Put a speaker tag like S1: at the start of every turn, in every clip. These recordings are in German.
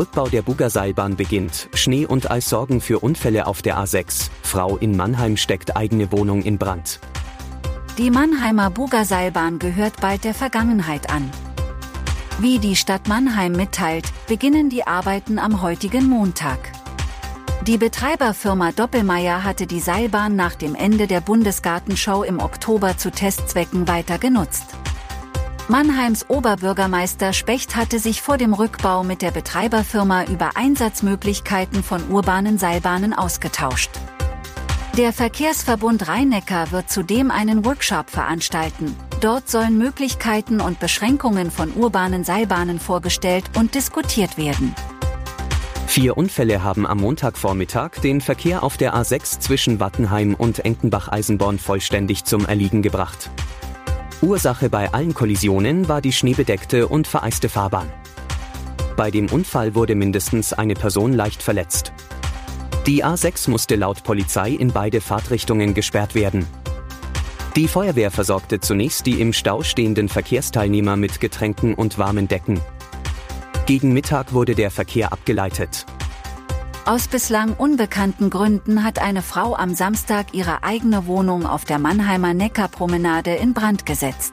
S1: Rückbau der Bugerseilbahn beginnt. Schnee und Eis sorgen für Unfälle auf der A6. Frau in Mannheim steckt eigene Wohnung in Brand.
S2: Die Mannheimer Bugerseilbahn gehört bald der Vergangenheit an. Wie die Stadt Mannheim mitteilt, beginnen die Arbeiten am heutigen Montag. Die Betreiberfirma Doppelmeier hatte die Seilbahn nach dem Ende der Bundesgartenshow im Oktober zu Testzwecken weiter genutzt. Mannheims Oberbürgermeister Specht hatte sich vor dem Rückbau mit der Betreiberfirma über Einsatzmöglichkeiten von urbanen Seilbahnen ausgetauscht. Der Verkehrsverbund Rhein-Neckar wird zudem einen Workshop veranstalten. Dort sollen Möglichkeiten und Beschränkungen von urbanen Seilbahnen vorgestellt und diskutiert werden.
S1: Vier Unfälle haben am Montagvormittag den Verkehr auf der A6 zwischen Wattenheim und Enkenbach-Eisenborn vollständig zum Erliegen gebracht. Ursache bei allen Kollisionen war die schneebedeckte und vereiste Fahrbahn. Bei dem Unfall wurde mindestens eine Person leicht verletzt. Die A6 musste laut Polizei in beide Fahrtrichtungen gesperrt werden. Die Feuerwehr versorgte zunächst die im Stau stehenden Verkehrsteilnehmer mit Getränken und warmen Decken. Gegen Mittag wurde der Verkehr abgeleitet.
S2: Aus bislang unbekannten Gründen hat eine Frau am Samstag ihre eigene Wohnung auf der Mannheimer Neckarpromenade in Brand gesetzt.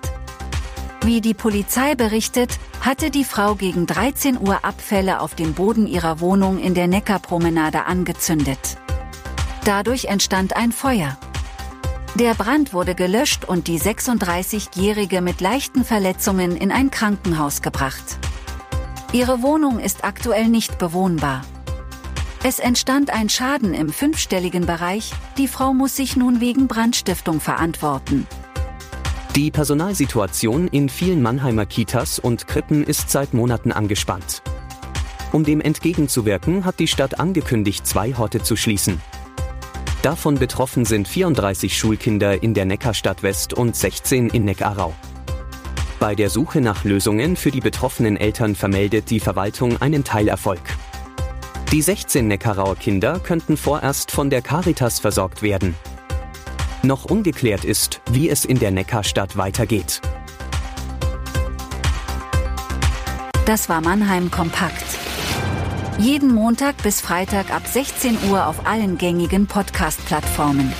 S2: Wie die Polizei berichtet, hatte die Frau gegen 13 Uhr Abfälle auf dem Boden ihrer Wohnung in der Neckarpromenade angezündet. Dadurch entstand ein Feuer. Der Brand wurde gelöscht und die 36-Jährige mit leichten Verletzungen in ein Krankenhaus gebracht. Ihre Wohnung ist aktuell nicht bewohnbar. Es entstand ein Schaden im fünfstelligen Bereich, die Frau muss sich nun wegen Brandstiftung verantworten.
S1: Die Personalsituation in vielen Mannheimer Kitas und Krippen ist seit Monaten angespannt. Um dem entgegenzuwirken, hat die Stadt angekündigt, zwei Horte zu schließen. Davon betroffen sind 34 Schulkinder in der Neckarstadt West und 16 in Neckarau. Bei der Suche nach Lösungen für die betroffenen Eltern vermeldet die Verwaltung einen Teilerfolg. Die 16 Neckarauer Kinder könnten vorerst von der Caritas versorgt werden. Noch ungeklärt ist, wie es in der Neckarstadt weitergeht.
S2: Das war Mannheim Kompakt. Jeden Montag bis Freitag ab 16 Uhr auf allen gängigen Podcast-Plattformen.